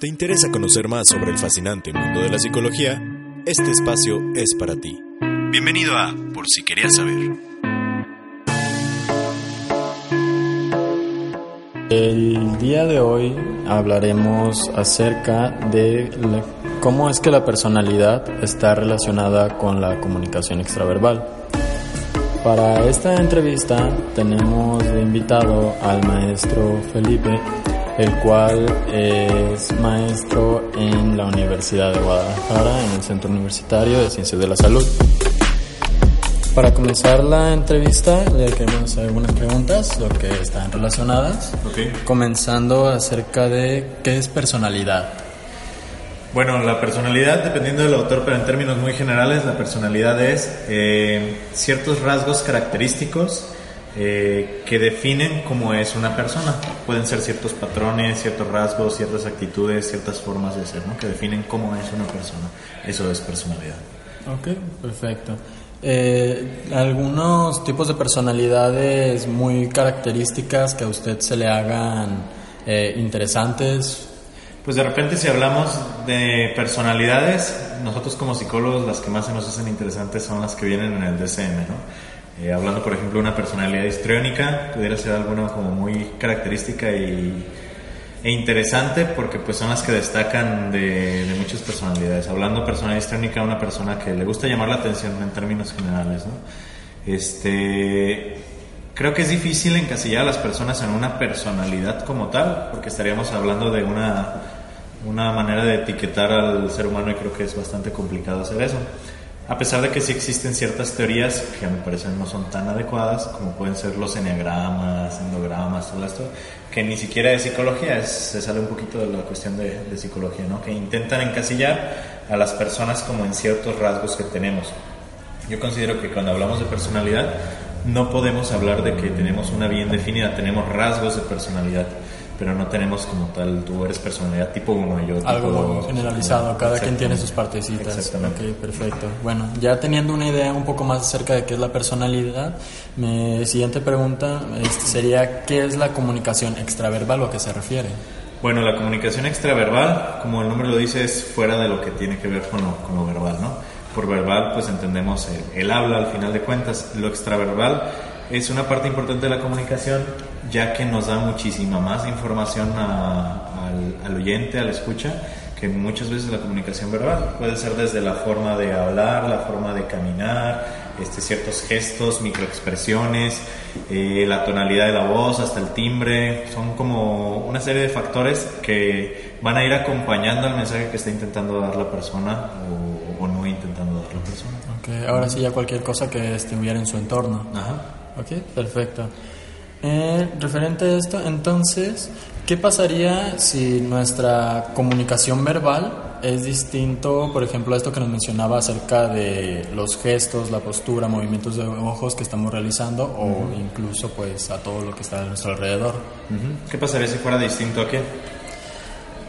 ¿Te interesa conocer más sobre el fascinante mundo de la psicología? Este espacio es para ti. Bienvenido a Por si querías saber. El día de hoy hablaremos acerca de la- cómo es que la personalidad está relacionada con la comunicación extraverbal. Para esta entrevista tenemos de invitado al maestro Felipe, el cual es maestro en la Universidad de Guadalajara, en el Centro Universitario de Ciencias de la Salud. Para comenzar la entrevista, le queremos hacer algunas preguntas, lo que están relacionadas. Comenzando acerca de qué es personalidad. Bueno, la personalidad, dependiendo del autor, pero en términos muy generales, la personalidad es eh, ciertos rasgos característicos eh, que definen cómo es una persona. Pueden ser ciertos patrones, ciertos rasgos, ciertas actitudes, ciertas formas de ser, ¿no? que definen cómo es una persona. Eso es personalidad. Ok, perfecto. Eh, algunos tipos de personalidades muy características que a usted se le hagan eh, interesantes. Pues de repente si hablamos de personalidades, nosotros como psicólogos las que más se nos hacen interesantes son las que vienen en el DSM, ¿no? Eh, hablando por ejemplo de una personalidad histriónica, pudiera ser alguna como muy característica y, e interesante porque pues son las que destacan de, muchas personalidades. Hablando de personalidad histriónica, una persona que le gusta llamar la atención en términos generales, ¿no? Este, Creo que es difícil encasillar a las personas en una personalidad como tal, porque estaríamos hablando de una, una manera de etiquetar al ser humano y creo que es bastante complicado hacer eso. A pesar de que sí existen ciertas teorías que a mi parecer no son tan adecuadas, como pueden ser los enneagramas, endogramas, todo esto, que ni siquiera es psicología, se sale un poquito de la cuestión de, de psicología, ¿no? que intentan encasillar a las personas como en ciertos rasgos que tenemos. Yo considero que cuando hablamos de personalidad, no podemos hablar de que tenemos una bien definida, tenemos rasgos de personalidad, pero no tenemos como tal, tú eres personalidad tipo 1 y yo tipo Algo generalizado, cada quien tiene sus partecitas. Exactamente. Ok, perfecto. Bueno, ya teniendo una idea un poco más acerca de qué es la personalidad, mi siguiente pregunta este, sería ¿qué es la comunicación extraverbal o a qué se refiere? Bueno, la comunicación extraverbal, como el nombre lo dice, es fuera de lo que tiene que ver con lo, con lo verbal, ¿no? Por verbal, pues entendemos el, el habla al final de cuentas. Lo extraverbal es una parte importante de la comunicación, ya que nos da muchísima más información a- al, al oyente, al escucha, que muchas veces la comunicación verbal. Puede ser desde la forma de hablar, la forma de caminar, este, ciertos gestos, microexpresiones, eh, la tonalidad de la voz, hasta el timbre. Son como una serie de factores que van a ir acompañando al mensaje que está intentando dar la persona o, o no intentando dar la persona. Ok, ahora sí ya cualquier cosa que estuviera en su entorno. Ajá. Ok, perfecto. Eh, referente a esto, entonces, ¿qué pasaría si nuestra comunicación verbal es distinto, por ejemplo, a esto que nos mencionaba acerca de los gestos, la postura, movimientos de ojos que estamos realizando o incluso pues a todo lo que está a nuestro alrededor? ¿Qué pasaría si fuera distinto a qué?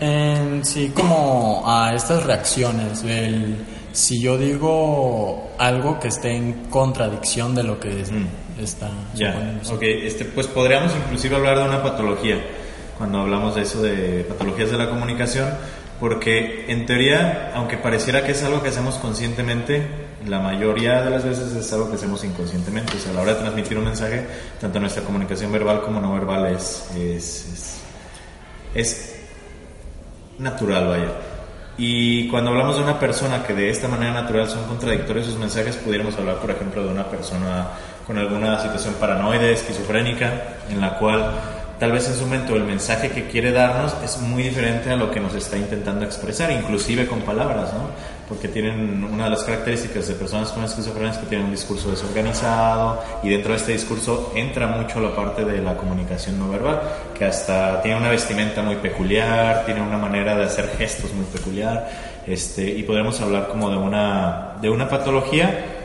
En sí, como a estas reacciones, el, si yo digo algo que esté en contradicción de lo que está Ya, suponiéndose. ok, este, pues podríamos inclusive hablar de una patología cuando hablamos de eso de patologías de la comunicación, porque en teoría, aunque pareciera que es algo que hacemos conscientemente, la mayoría de las veces es algo que hacemos inconscientemente. O sea, a la hora de transmitir un mensaje, tanto nuestra comunicación verbal como no verbal es, es, es, es natural, vaya. Y cuando hablamos de una persona que de esta manera natural son contradictorios sus mensajes, pudiéramos hablar, por ejemplo, de una persona con alguna situación paranoide, esquizofrénica, en la cual tal vez en su momento el mensaje que quiere darnos es muy diferente a lo que nos está intentando expresar, inclusive con palabras, ¿no? Porque tienen una de las características de personas con esquizofrenia es que tienen un discurso desorganizado y dentro de este discurso entra mucho la parte de la comunicación no verbal, que hasta tiene una vestimenta muy peculiar, tiene una manera de hacer gestos muy peculiar, este, y podemos hablar como de una, de una patología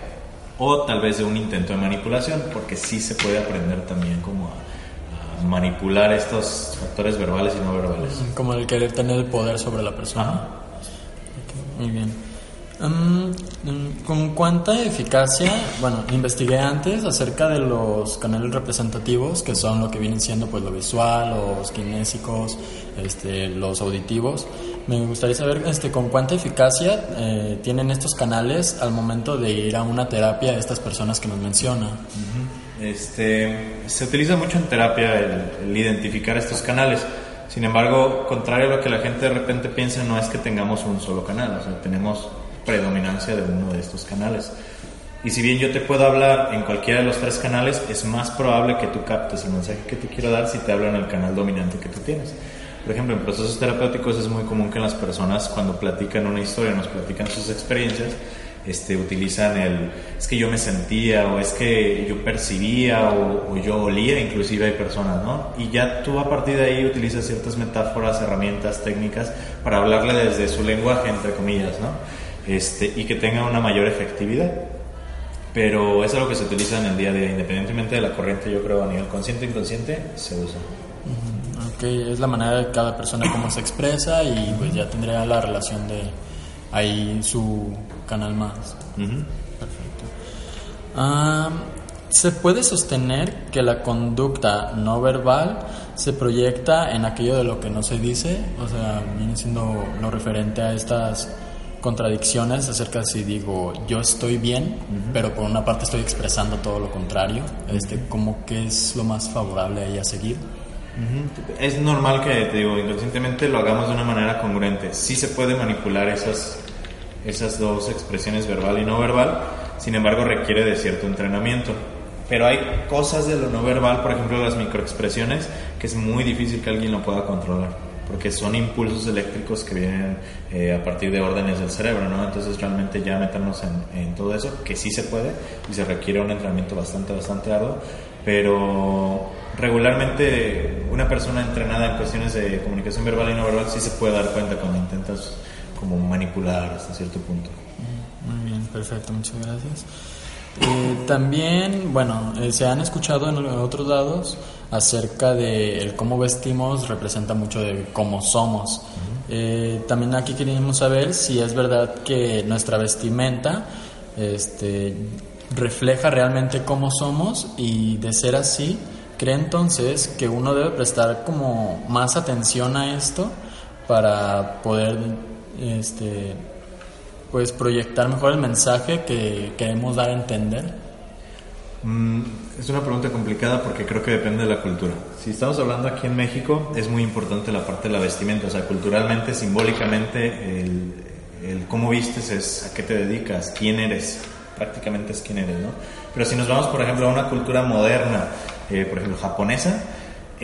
o tal vez de un intento de manipulación, porque sí se puede aprender también como a, a manipular estos factores verbales y no verbales. Como el querer tener el poder sobre la persona. Ajá. Muy bien. Mm, ¿Con cuánta eficacia? Bueno, investigué antes acerca de los canales representativos, que son lo que vienen siendo pues lo visual, los kinésicos, este, los auditivos. Me gustaría saber este, con cuánta eficacia eh, tienen estos canales al momento de ir a una terapia a estas personas que nos menciona. este, se utiliza mucho en terapia el identificar estos canales. Sin embargo, contrario a lo que la gente de repente piensa, no es que tengamos un solo canal, o sea, tenemos predominancia de uno de estos canales. Y si bien yo te puedo hablar en cualquiera de los tres canales, es más probable que tú captes el mensaje que te quiero dar si te hablo en el canal dominante que tú tienes. Por ejemplo, en procesos terapéuticos es muy común que las personas cuando platican una historia, nos platican sus experiencias, este, utilizan el es que yo me sentía o es que yo percibía o, yo olía, inclusive hay personas, ¿no? Y ya tú a partir de ahí utilizas ciertas metáforas, herramientas, técnicas para hablarle desde su lenguaje, entre comillas, ¿no? Este, y que tenga una mayor efectividad. Pero es algo que se utiliza en el día a día, independientemente de la corriente, yo creo a nivel consciente e inconsciente, se usa. Ok, es la manera de cada persona cómo se expresa y pues ya tendría la relación de ahí su canal más. Perfecto. ¿Se puede sostener que la conducta no verbal se proyecta en aquello de lo que no se dice? O sea, viene siendo lo referente a estas contradicciones acerca de si digo yo estoy bien, pero por una parte estoy expresando todo lo contrario. Este, ¿Cómo que es lo más favorable ahí a seguir? Es normal que, te digo, inconscientemente lo hagamos de una manera congruente. Sí se puede manipular esas, esas dos expresiones verbal y no verbal, sin embargo requiere de cierto entrenamiento. Pero hay cosas de lo no verbal, por ejemplo las microexpresiones, que es muy difícil que alguien lo pueda controlar, porque son impulsos eléctricos que vienen eh, a partir de órdenes del cerebro, ¿no? Entonces realmente ya meternos en, todo eso, que sí se puede y se requiere un entrenamiento bastante, bastante arduo, pero regularmente una persona entrenada en cuestiones de comunicación verbal y no verbal sí se puede dar cuenta cuando intentas como manipular hasta cierto punto. Muy bien, perfecto, muchas gracias. Eh, también, bueno, eh, se han escuchado en otros lados acerca de el cómo vestimos representa mucho de cómo somos. Eh, también aquí queríamos saber si es verdad que nuestra vestimenta este, refleja realmente cómo somos y de ser así, cree entonces que uno debe prestar como más atención a esto para poder este, pues proyectar mejor el mensaje que queremos dar a entender? Mm, es una pregunta complicada porque creo que depende de la cultura. Si estamos hablando aquí en México, es muy importante la parte de la vestimenta, o sea, culturalmente, simbólicamente, el, el cómo vistes es a qué te dedicas, quién eres, prácticamente es quién eres, ¿no? Pero si nos vamos, por ejemplo, a una cultura moderna, eh, por ejemplo, japonesa,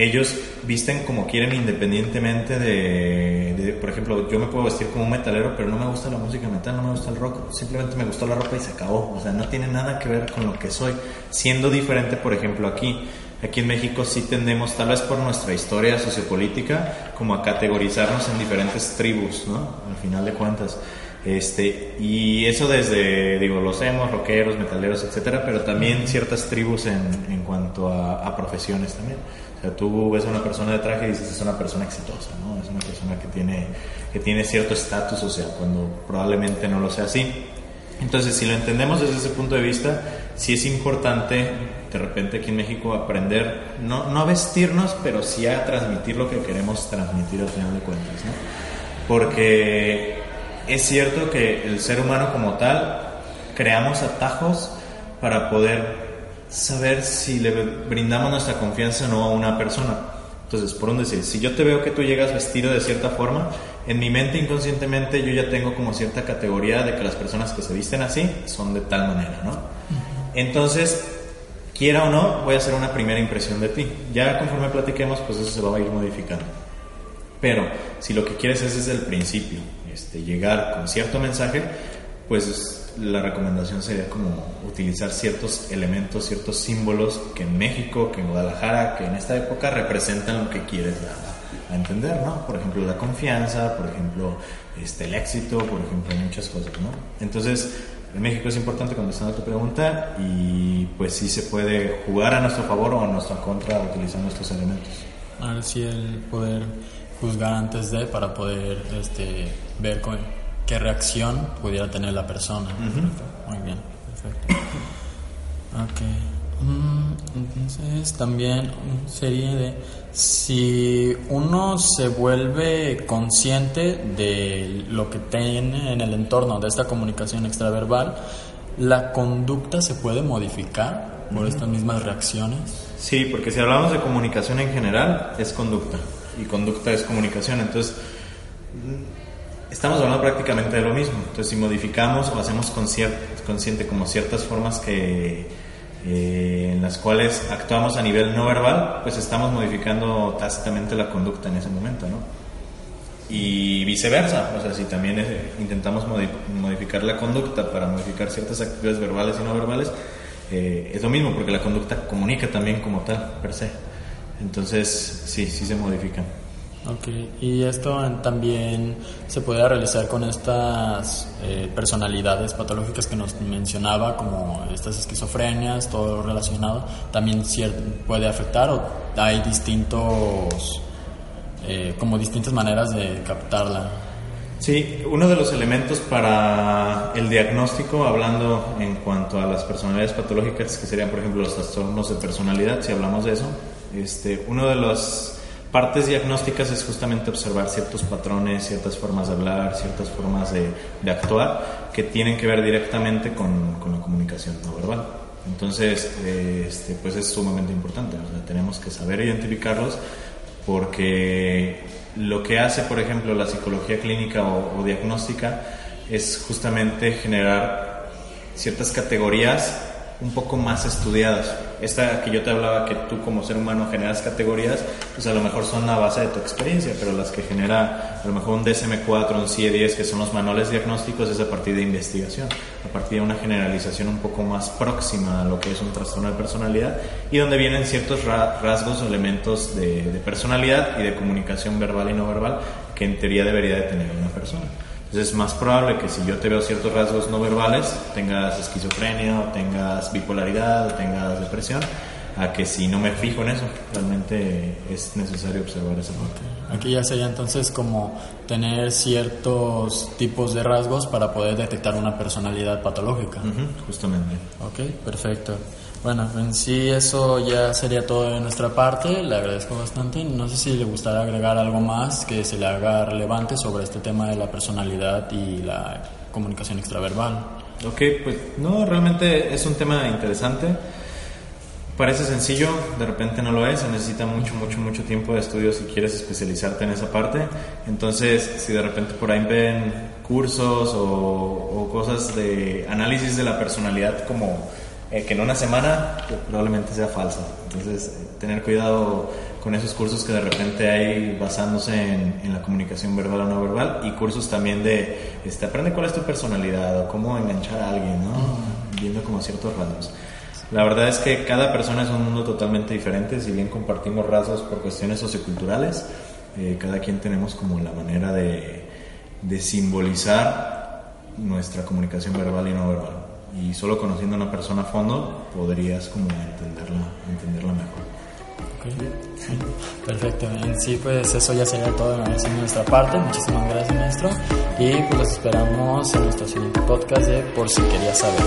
ellos visten como quieren independientemente de, por ejemplo, yo me puedo vestir como un metalero, pero no me gusta la música metal, no me gusta el rock, simplemente me gustó la ropa y se acabó, o sea, no tiene nada que ver con lo que soy, siendo diferente, por ejemplo, aquí. Aquí en México sí tendemos, tal vez por nuestra historia sociopolítica, como a categorizarnos en diferentes tribus, ¿no? Al final de cuentas. Este, y eso desde, digo, los emos, rockeros, metaleros, etcétera, pero también ciertas tribus en, en cuanto a, a profesiones también. O sea, tú ves a una persona de traje y dices, es una persona exitosa, ¿no? Es una persona que tiene, que tiene cierto estatus social, cuando probablemente no lo sea así. Entonces, si lo entendemos desde ese punto de vista, sí es importante, de repente aquí en México, aprender, no, no a vestirnos, pero sí a transmitir lo que queremos transmitir al final de cuentas, ¿no? Porque es cierto que el ser humano como tal, creamos atajos para poder saber si le brindamos nuestra confianza o no a una persona. Entonces, por un decir, si yo te veo que tú llegas vestido de cierta forma, en mi mente inconscientemente yo ya tengo como cierta categoría de que las personas que se visten así son de tal manera, ¿no? Entonces, quiera o no, voy a hacer una primera impresión de ti. Ya conforme platiquemos, pues eso se va a ir modificando. Pero si lo que quieres es desde el principio, este, llegar con cierto mensaje, pues la recomendación sería como utilizar ciertos elementos, ciertos símbolos que en México, que en Guadalajara, que en esta época representan lo que quieres dar a entender, ¿no? Por ejemplo, la confianza, por ejemplo, este, el éxito, por ejemplo, muchas cosas, ¿no? Entonces, en México es importante contestando a tu pregunta y pues sí se puede jugar a nuestro favor o a nuestra contra utilizando estos elementos. Ahora sí el poder juzgar antes de para poder este, ver con qué reacción pudiera tener la persona. Muy bien, perfecto. Ok. Mm, entonces también sería de si uno se vuelve consciente de lo que tiene en el entorno de esta comunicación extraverbal, la conducta se puede modificar por estas mismas reacciones. Sí, porque si hablamos de comunicación en general, es conducta y conducta es comunicación. Entonces, estamos hablando prácticamente de lo mismo. Entonces, si modificamos o hacemos consciente como ciertas formas que eh, en las cuales actuamos a nivel no verbal, pues estamos modificando tácitamente la conducta en ese momento, ¿no? Y viceversa, o sea, si también intentamos modificar la conducta para modificar ciertas actividades verbales y no verbales, eh, es lo mismo, porque la conducta comunica también como tal, per se. Entonces, sí, sí se modifican. Ok, y esto también se puede realizar con estas eh, personalidades patológicas que nos mencionaba, como estas esquizofrenias, todo relacionado, también puede afectar o hay distintos, eh, como distintas maneras de captarla. Sí, uno de los elementos para el diagnóstico, hablando en cuanto a las personalidades patológicas, que serían, por ejemplo, los trastornos de personalidad, si hablamos de eso, este, uno de los partes diagnósticas es justamente observar ciertos patrones, ciertas formas de hablar, ciertas formas de, actuar que tienen que ver directamente con, la comunicación no verbal. Entonces, este, pues es sumamente importante, tenemos que saber identificarlos porque lo que hace, por ejemplo, la psicología clínica o diagnóstica es justamente generar ciertas categorías un poco más estudiadas. Esta que yo te hablaba, que tú como ser humano generas categorías, pues a lo mejor son a base de tu experiencia, pero las que genera a lo mejor un DSM-4, un CIE-10, que son los manuales diagnósticos, es a partir de investigación, a partir de una generalización un poco más próxima a lo que es un trastorno de personalidad y donde vienen ciertos rasgos o elementos de, de personalidad y de comunicación verbal y no verbal que en teoría debería de tener una persona. Entonces es más probable que si yo te veo ciertos rasgos no verbales, tengas esquizofrenia o tengas bipolaridad o tengas depresión, a que si no me fijo en eso, realmente es necesario observar esa parte. Aquí ya sería entonces como tener ciertos tipos de rasgos para poder detectar una personalidad patológica. justamente. Ok, perfecto. Bueno, en sí eso ya sería todo de nuestra parte, le agradezco bastante. No sé si le gustaría agregar algo más que se le haga relevante sobre este tema de la personalidad y la comunicación extraverbal. Ok, pues no, realmente es un tema interesante. Parece sencillo, de repente no lo es, se necesita mucho, mucho, mucho tiempo de estudio si quieres especializarte en esa parte. Entonces, si de repente por ahí ven cursos o, o cosas de análisis de la personalidad como eh, que en una semana probablemente sea falsa. Entonces, eh, tener cuidado con esos cursos que de repente hay basándose en, la comunicación verbal o no verbal y cursos también de este, aprende cuál es tu personalidad o cómo enganchar a alguien, viendo como ciertos rasgos. La verdad es que cada persona es un mundo totalmente diferente, si bien compartimos rasgos por cuestiones socioculturales, eh, cada quien tenemos como la manera de, de simbolizar nuestra comunicación verbal y no verbal y solo conociendo a una persona a fondo podrías como entenderla, entenderla mejor. Perfecto, en sí pues eso ya sería todo de nuestra parte, muchísimas gracias maestro y pues los esperamos en nuestro siguiente podcast de Por si querías saber.